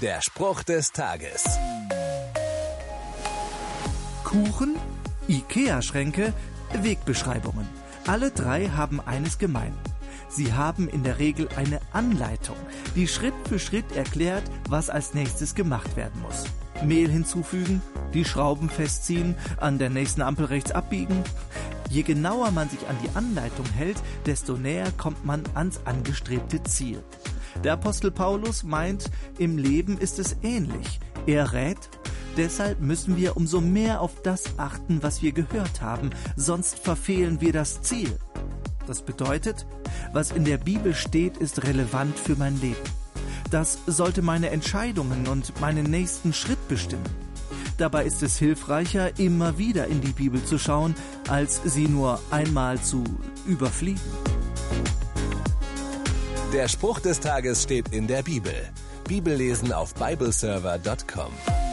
Der Spruch des Tages. Kuchen, Ikea-Schränke, Wegbeschreibungen. Alle drei haben eines gemein. Sie haben in der Regel eine Anleitung, die Schritt für Schritt erklärt, was als nächstes gemacht werden muss. Mehl hinzufügen, die Schrauben festziehen, an der nächsten Ampel rechts abbiegen. Je genauer man sich an die Anleitung hält, desto näher kommt man ans angestrebte Ziel. Der Apostel Paulus meint, im Leben ist es ähnlich. Er rät, deshalb müssen wir umso mehr auf das achten, was wir gehört haben, sonst verfehlen wir das Ziel. Das bedeutet, was in der Bibel steht, ist relevant für mein Leben. Das sollte meine Entscheidungen und meinen nächsten Schritt bestimmen. Dabei ist es hilfreicher, immer wieder in die Bibel zu schauen, als sie nur einmal zu überfliegen. Der Spruch des Tages steht in der Bibel. Bibellesen auf bibleserver.com.